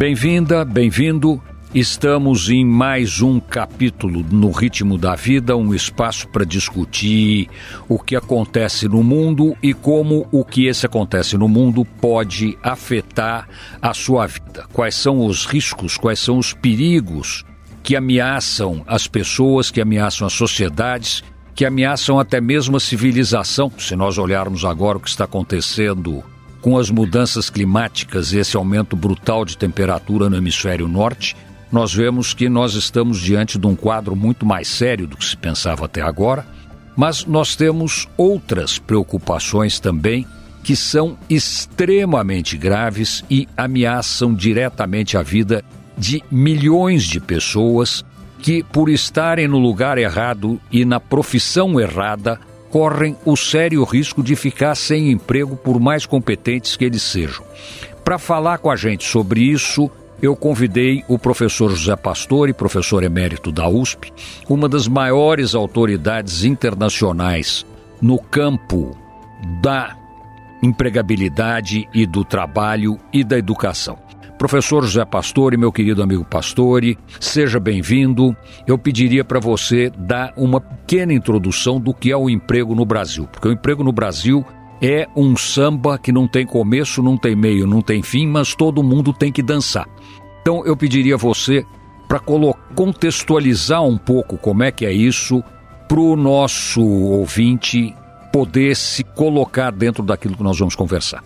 Bem-vinda, bem-vindo. Estamos em mais um capítulo no Ritmo da Vida, um espaço para discutir o que acontece no mundo e como o que esse acontece no mundo pode afetar a sua vida. Quais são os riscos, quais são os perigos que ameaçam as pessoas, que ameaçam as sociedades, que ameaçam até mesmo a civilização. Se nós olharmos agora o que está acontecendo com as mudanças climáticas e esse aumento brutal de temperatura no hemisfério norte, nós vemos que nós estamos diante de um quadro muito mais sério do que se pensava até agora, mas nós temos outras preocupações também que são extremamente graves e ameaçam diretamente a vida de milhões de pessoas que, por estarem no lugar errado e na profissão errada, correm o sério risco de ficar sem emprego por mais competentes que eles sejam. Para falar com a gente sobre isso, eu convidei o professor José Pastore, professor emérito da USP, uma das maiores autoridades internacionais no campo da empregabilidade e do trabalho e da educação. Professor José Pastore, meu querido amigo Pastore, seja bem-vindo. Eu pediria para você dar uma pequena introdução do que é o emprego no Brasil, porque o emprego no Brasil é um samba que não tem começo, não tem meio, não tem fim, mas todo mundo tem que dançar. Então eu pediria a você para contextualizar um pouco como é que é isso para o nosso ouvinte poder se colocar dentro daquilo que nós vamos conversar.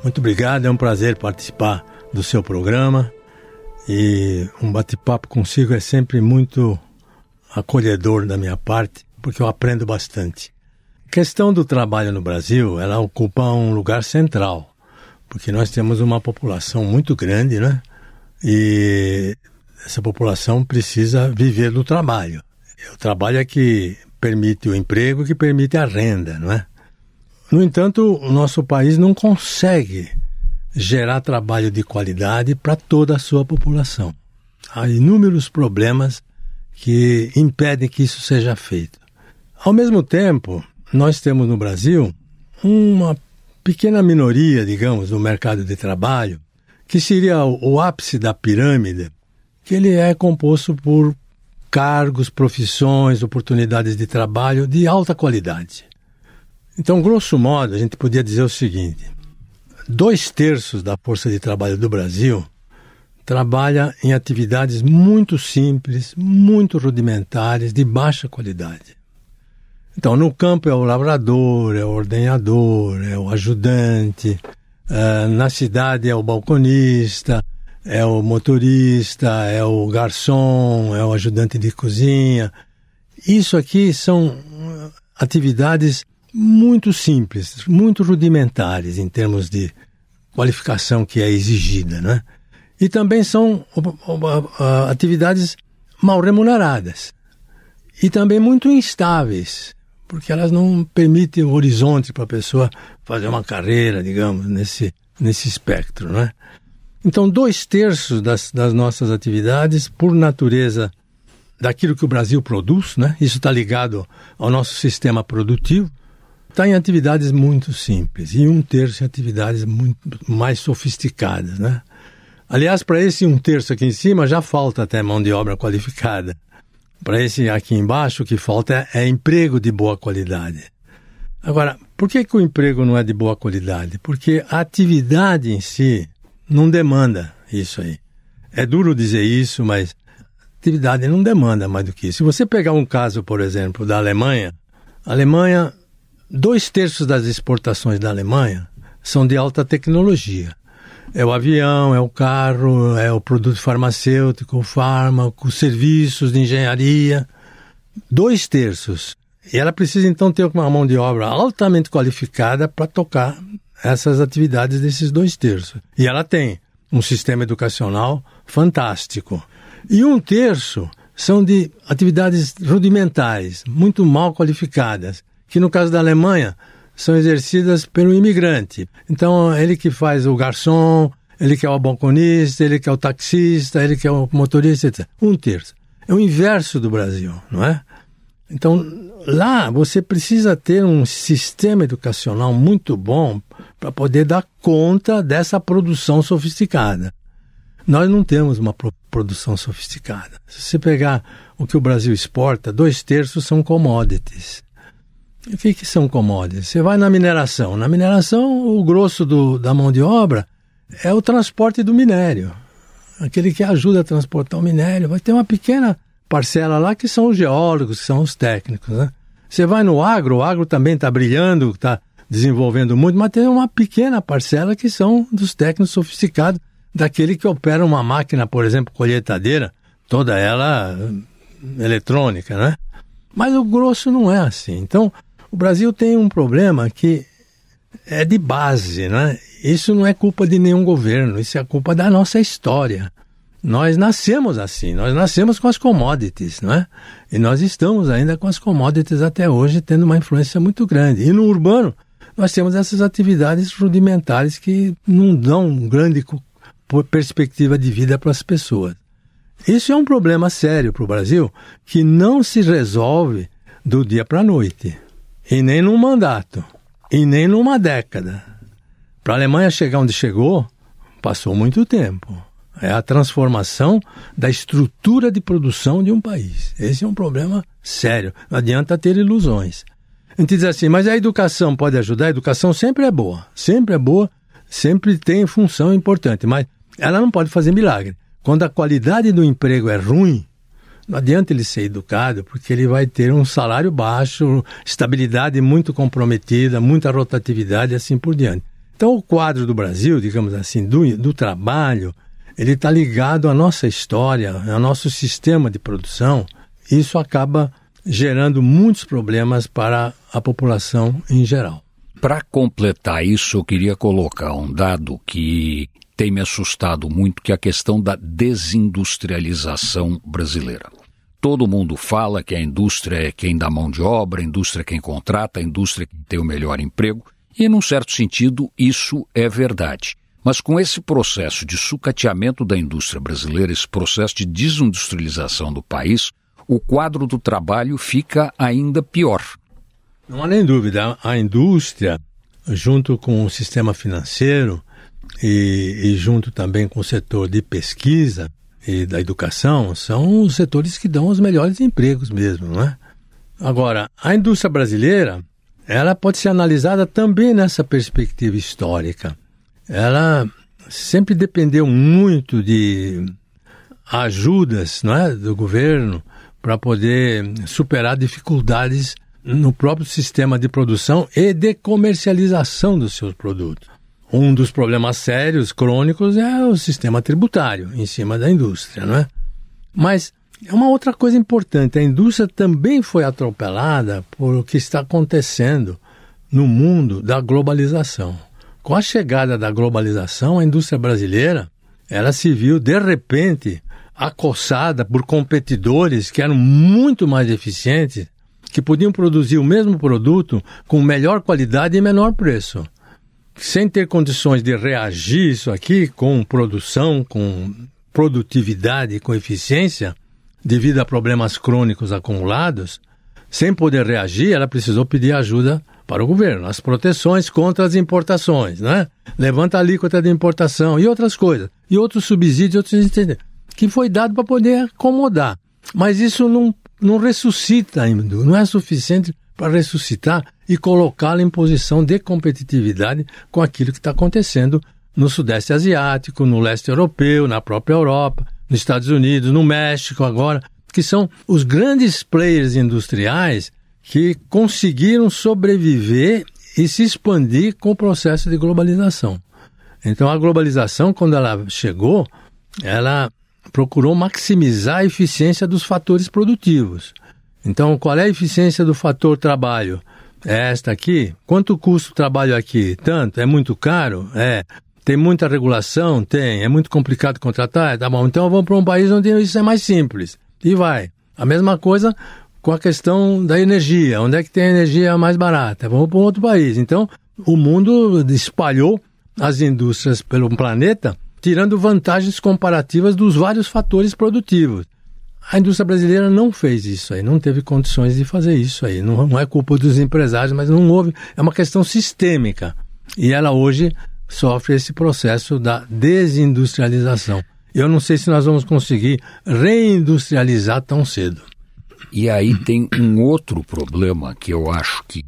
Muito obrigado, é um prazer participar do seu programa e um bate-papo consigo é sempre muito acolhedor da minha parte, porque eu aprendo bastante. A questão do trabalho no Brasil, ela ocupa um lugar central, porque nós temos uma população muito grande, né? E essa população precisa viver do trabalho. O trabalho é que permite o emprego, que permite a renda, não é? No entanto, o nosso país não consegue gerar trabalho de qualidade para toda a sua população. Há inúmeros problemas que impedem que isso seja feito. Ao mesmo tempo, nós temos no Brasil uma pequena minoria, digamos, no mercado de trabalho, que seria o ápice da pirâmide, que ele é composto por cargos, profissões, oportunidades de trabalho de alta qualidade. Então, grosso modo, a gente podia dizer o seguinte: dois terços da força de trabalho do Brasil trabalha em atividades muito simples, muito rudimentares, de baixa qualidade. Então, no campo é o lavrador, é o ordenhador, é o ajudante, uh, na cidade é o balconista, é o motorista, é o garçom, é o ajudante de cozinha. Isso aqui são atividades muito simples, muito rudimentares em termos de qualificação que é exigida, né? E também são atividades mal remuneradas e também muito instáveis, porque elas não permitem o horizonte para a pessoa fazer uma carreira, digamos, nesse, nesse espectro, né? Então, dois terços das, das nossas atividades, por natureza daquilo que o Brasil produz, né? Isso está ligado ao nosso sistema produtivo, está em atividades muito simples e um terço em atividades muito mais sofisticadas, né? Aliás, para esse um terço aqui em cima já falta até mão de obra qualificada. Para esse aqui embaixo, o que falta é, é, emprego de boa qualidade. Agora, por que, que o emprego não é de boa qualidade? Porque a atividade em si não demanda isso aí. É duro dizer isso, mas atividade não demanda mais do que isso. Se você pegar um caso, por exemplo, da Alemanha, a Alemanha Dois terços das exportações da Alemanha são de alta tecnologia. É o avião, é o carro, é o produto farmacêutico, o fármaco, serviços de engenharia. Dois terços. E ela precisa então ter uma mão de obra altamente qualificada para tocar essas atividades desses dois terços. E ela tem um sistema educacional fantástico. E um terço são de atividades rudimentares, muito mal qualificadas que no caso da Alemanha são exercidas pelo imigrante. Então, ele que faz o garçom, ele que é o balconista, ele que é o taxista, ele que é o motorista, etc. Um terço. É o inverso do Brasil, não é? Então, lá você precisa ter um sistema educacional muito bom para poder dar conta dessa produção sofisticada. Nós não temos uma produção sofisticada. Se você pegar o que o Brasil exporta, dois terços são commodities. O que, são commodities? Você vai na mineração. Na mineração, o grosso do, da mão de obra é o transporte do minério. Aquele que ajuda a transportar o minério. Vai ter uma pequena parcela lá que são os geólogos, que são os técnicos. Né? Você vai no agro, o agro também está brilhando, está desenvolvendo muito, mas tem uma pequena parcela que são dos técnicos sofisticados, daquele que opera uma máquina, por exemplo, colheitadeira, toda ela eh, eletrônica, né? Mas o grosso não é assim. Então, o Brasil tem um problema que é de base, né? Isso não é culpa de nenhum governo, isso é culpa da nossa história. Nós nascemos assim, nós nascemos com as commodities, não é? E nós estamos ainda com as commodities até hoje, tendo uma influência muito grande. E no urbano, nós temos essas atividades rudimentares que não dão grande perspectiva de vida para as pessoas. Isso é um problema sério para o Brasil que não se resolve do dia para a noite. E nem num mandato. E nem numa década. Para a Alemanha chegar onde chegou, passou muito tempo. É a transformação da estrutura de produção de um país. Esse é um problema sério. Não adianta ter ilusões. A gente diz assim, mas a educação pode ajudar? A educação sempre é boa. Sempre é boa, sempre tem função importante. Mas ela não pode fazer milagre. Quando a qualidade do emprego é ruim, não adianta ele ser educado, porque ele vai ter um salário baixo, estabilidade muito comprometida, muita rotatividade e assim por diante. Então, o quadro do Brasil, digamos assim, do, do trabalho, ele está ligado à nossa história, ao nosso sistema de produção. Isso acaba gerando muitos problemas para a população em geral. Para completar isso, eu queria colocar um dado que tem me assustado muito, que é a questão da desindustrialização brasileira. Todo mundo fala que a indústria é quem dá mão de obra, a indústria é quem contrata, a indústria é quem tem o melhor emprego, e, num certo sentido, isso é verdade. Mas com esse processo de sucateamento da indústria brasileira, esse processo de desindustrialização do país, o quadro do trabalho fica ainda pior. Não há nem dúvida, a indústria, junto com o sistema financeiro, e, e junto também com o setor de pesquisa e da educação, são os setores que dão os melhores empregos mesmo, não é? Agora, a indústria brasileira, ela pode ser analisada também nessa perspectiva histórica. Ela sempre dependeu muito de ajudas não é, do governo para poder superar dificuldades no próprio sistema de produção e de comercialização dos seus produtos. Um dos problemas sérios, crônicos, é o sistema tributário em cima da indústria, não é? Mas é uma outra coisa importante: a indústria também foi atropelada por o que está acontecendo no mundo da globalização. Com a chegada da globalização, a indústria brasileira ela se viu de repente acossada por competidores que eram muito mais eficientes, que podiam produzir o mesmo produto com melhor qualidade e menor preço sem ter condições de reagir isso aqui com produção, com produtividade, com eficiência, devido a problemas crônicos acumulados, sem poder reagir, ela precisou pedir ajuda para o governo, as proteções contra as importações, né? Levanta a alíquota de importação e outras coisas, e outros subsídios, outros que foi dado para poder acomodar. Mas isso não, não ressuscita ainda, não é suficiente para ressuscitar e colocá-la em posição de competitividade com aquilo que está acontecendo no Sudeste Asiático, no leste europeu, na própria Europa, nos Estados Unidos, no México agora, que são os grandes players industriais que conseguiram sobreviver e se expandir com o processo de globalização. Então a globalização, quando ela chegou, ela procurou maximizar a eficiência dos fatores produtivos. Então, qual é a eficiência do fator trabalho? É esta aqui? Quanto custa o trabalho aqui? Tanto? É muito caro? É. Tem muita regulação? Tem. É muito complicado contratar? Tá bom. Então vamos para um país onde isso é mais simples. E vai. A mesma coisa com a questão da energia. Onde é que tem energia mais barata? Vamos para um outro país. Então, o mundo espalhou as indústrias pelo planeta, tirando vantagens comparativas dos vários fatores produtivos. A indústria brasileira não fez isso aí, não teve condições de fazer isso aí. Não, não é culpa dos empresários, mas não houve. É uma questão sistêmica. E ela hoje sofre esse processo da desindustrialização. Eu não sei se nós vamos conseguir reindustrializar tão cedo. E aí tem um outro problema que eu acho que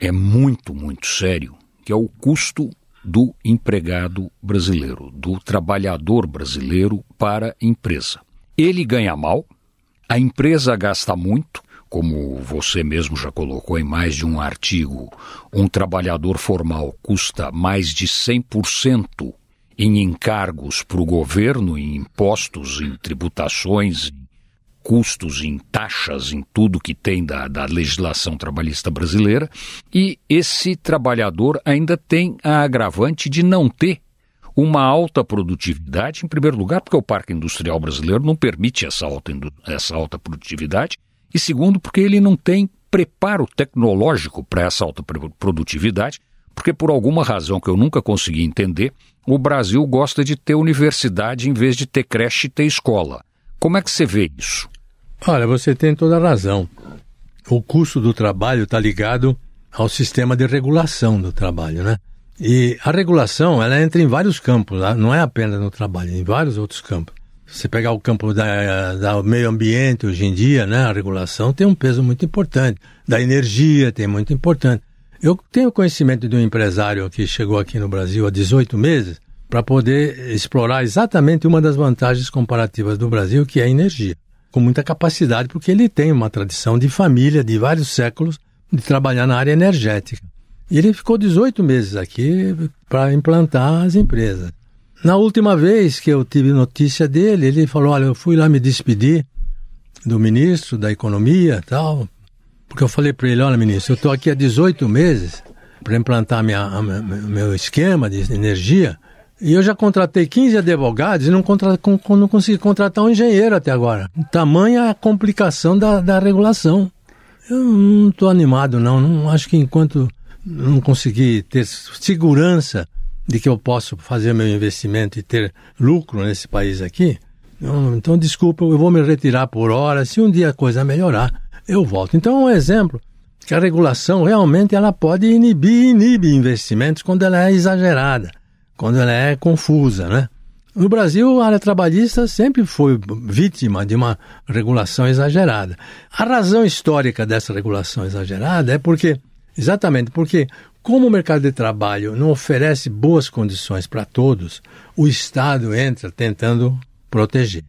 é muito, muito sério, que é o custo do empregado brasileiro, do trabalhador brasileiro para a empresa. Ele ganha mal, a empresa gasta muito, como você mesmo já colocou em mais de um artigo, um trabalhador formal custa mais de 100% em encargos para o governo, em impostos, em tributações, em custos, em taxas, em tudo que tem da, da legislação trabalhista brasileira, e esse trabalhador ainda tem a agravante de não ter uma alta produtividade, em primeiro lugar, porque o parque industrial brasileiro não permite essa alta, essa alta produtividade, e segundo, porque ele não tem preparo tecnológico para essa alta produtividade, porque por alguma razão que eu nunca consegui entender, o Brasil gosta de ter universidade em vez de ter creche e ter escola. Como é que você vê isso? Olha, você tem toda a razão. O custo do trabalho está ligado ao sistema de regulação do trabalho, né? E a regulação, ela entra em vários campos, tá? não é apenas no trabalho, em vários outros campos. Se pegar o campo da, da meio ambiente hoje em dia, né, a regulação tem um peso muito importante. Da energia tem muito importante. Eu tenho conhecimento de um empresário que chegou aqui no Brasil há 18 meses para poder explorar exatamente uma das vantagens comparativas do Brasil, que é a energia. Com muita capacidade, porque ele tem uma tradição de família de vários séculos de trabalhar na área energética. E ele ficou 18 meses aqui para implantar as empresas. Na última vez que eu tive notícia dele, ele falou: Olha, eu fui lá me despedir do ministro da Economia tal, porque eu falei para ele: Olha, ministro, eu estou aqui há 18 meses para implantar minha, meu esquema de energia e eu já contratei 15 advogados e não, contra, não consegui contratar um engenheiro até agora. Tamanha a complicação da, da regulação. Eu não estou animado, não. Não acho que enquanto não conseguir ter segurança de que eu posso fazer meu investimento e ter lucro nesse país aqui, então desculpa, eu vou me retirar por hora. Se um dia a coisa melhorar, eu volto. Então um exemplo que a regulação realmente ela pode inibir inibe investimentos quando ela é exagerada, quando ela é confusa, né? No Brasil, a área trabalhista sempre foi vítima de uma regulação exagerada. A razão histórica dessa regulação exagerada é porque Exatamente, porque como o mercado de trabalho não oferece boas condições para todos, o Estado entra tentando proteger.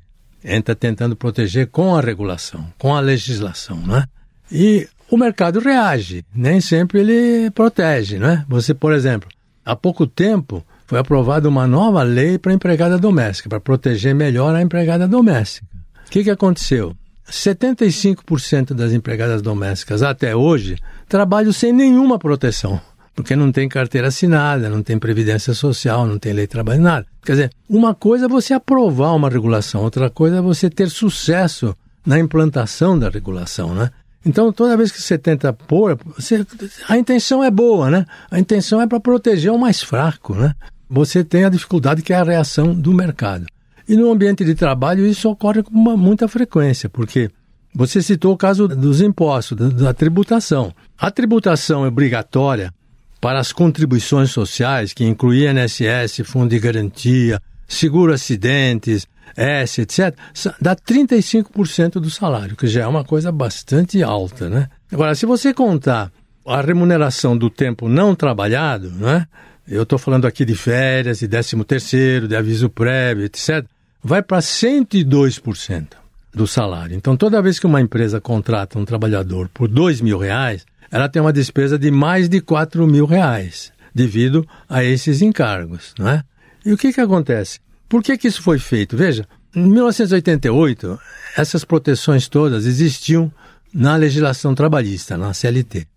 Entra tentando proteger com a regulação, com a legislação, né? E o mercado reage, nem sempre ele protege, né? Você, por exemplo, há pouco tempo foi aprovada uma nova lei para a empregada doméstica, para proteger melhor a empregada doméstica. O que, que aconteceu? 75% das empregadas domésticas até hoje trabalham sem nenhuma proteção, porque não tem carteira assinada, não tem previdência social, não tem lei de trabalho, nada. Quer dizer, uma coisa é você aprovar uma regulação, outra coisa é você ter sucesso na implantação da regulação, né? Então, toda vez que você tenta pôr, você, a intenção é boa, né? A intenção é para proteger o mais fraco, né? Você tem a dificuldade que é a reação do mercado. E no ambiente de trabalho isso ocorre com uma, muita frequência, porque você citou o caso dos impostos, da, tributação. A tributação é obrigatória para as contribuições sociais, que inclui INSS, Fundo de Garantia, Seguro Acidentes, S, etc., dá 35% do salário, que já é uma coisa bastante alta, né? Agora, se você contar a remuneração do tempo não trabalhado, né? Eu estou falando aqui de férias, de décimo terceiro, de aviso prévio, etc vai para 102% do salário. Então, toda vez que uma empresa contrata um trabalhador por dois mil reais, ela tem uma despesa de mais de quatro mil reais, devido a esses encargos, não é? E o que, que acontece? Por que, que isso foi feito? Veja, em 1988, essas proteções todas existiam na legislação trabalhista, na CLT.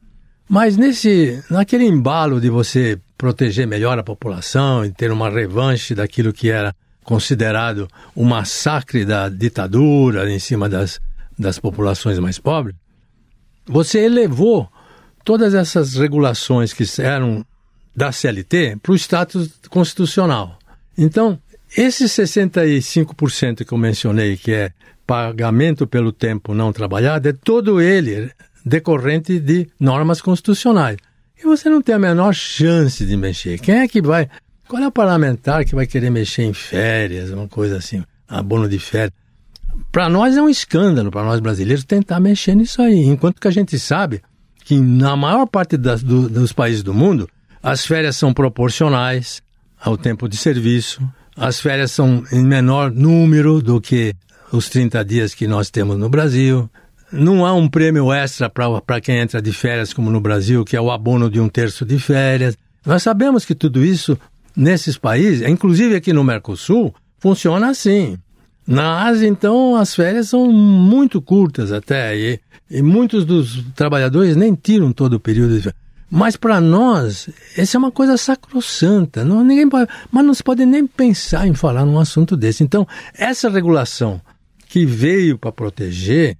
Mas nesse, naquele embalo de você proteger melhor a população e ter uma revanche daquilo que era considerado o massacre da ditadura em cima das, das populações mais pobres, você elevou todas essas regulações que eram da CLT para o status constitucional. Então, esse 65% que eu mencionei, que é pagamento pelo tempo não trabalhado, é todo ele decorrente de normas constitucionais. E você não tem a menor chance de mexer. Quem é que vai Qual é o parlamentar que vai querer mexer em férias, uma coisa assim, abono de férias? Para nós é um escândalo, para nós brasileiros, tentar mexer nisso aí. Enquanto que a gente sabe que na maior parte das, do, dos países do mundo, as férias são proporcionais ao tempo de serviço, as férias são em menor número do que os 30 dias que nós temos no Brasil. Não há um prêmio extra para quem entra de férias, como no Brasil, que é o abono de um terço de férias. Nós sabemos que tudo isso, nesses países, inclusive aqui no Mercosul, funciona assim. Na Ásia, então, as férias são muito curtas até, e, e muitos dos trabalhadores nem tiram todo o período de férias. Mas para nós, essa é uma coisa sacrossanta. Não, ninguém pode, mas não se pode nem pensar em falar num assunto desse. Então, essa regulação que veio para proteger,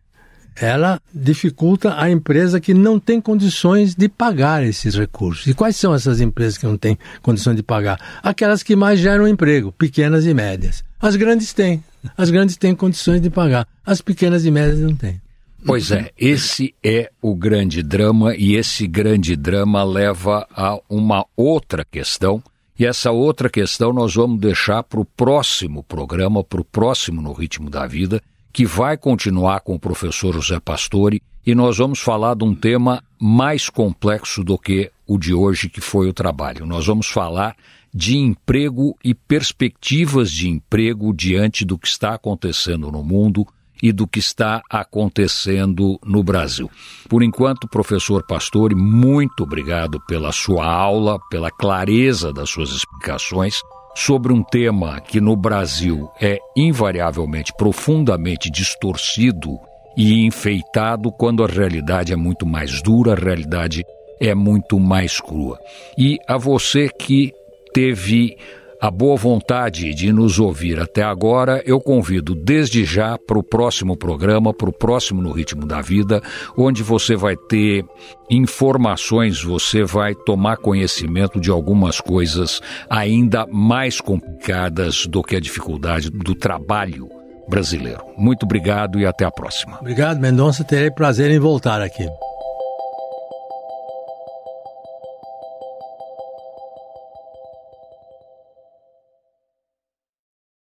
ela dificulta a empresa que não tem condições de pagar esses recursos. E quais são essas empresas que não têm condições de pagar? Aquelas que mais geram emprego, pequenas e médias. As grandes têm. As grandes têm condições de pagar. As pequenas e médias não têm. Pois é, esse é o grande drama e esse grande drama leva a uma outra questão. E essa outra questão nós vamos deixar para o próximo programa, para o próximo No Ritmo da Vida, que vai continuar com o professor José Pastore e nós vamos falar de um tema mais complexo do que o de hoje, que foi o trabalho. Nós vamos falar de emprego e perspectivas de emprego diante do que está acontecendo no mundo e do que está acontecendo no Brasil. Por enquanto, professor Pastore, muito obrigado pela sua aula, pela clareza das suas explicações sobre um tema que no Brasil é invariavelmente profundamente distorcido e enfeitado quando a realidade é muito mais dura, a realidade é muito mais crua. E a você que teve a boa vontade de nos ouvir até agora, eu convido desde já para o próximo programa, para o próximo No Ritmo da Vida, onde você vai ter informações, você vai tomar conhecimento de algumas coisas ainda mais complicadas do que a dificuldade do trabalho brasileiro. Muito obrigado e até a próxima. Obrigado, Mendonça. Terei prazer em voltar aqui.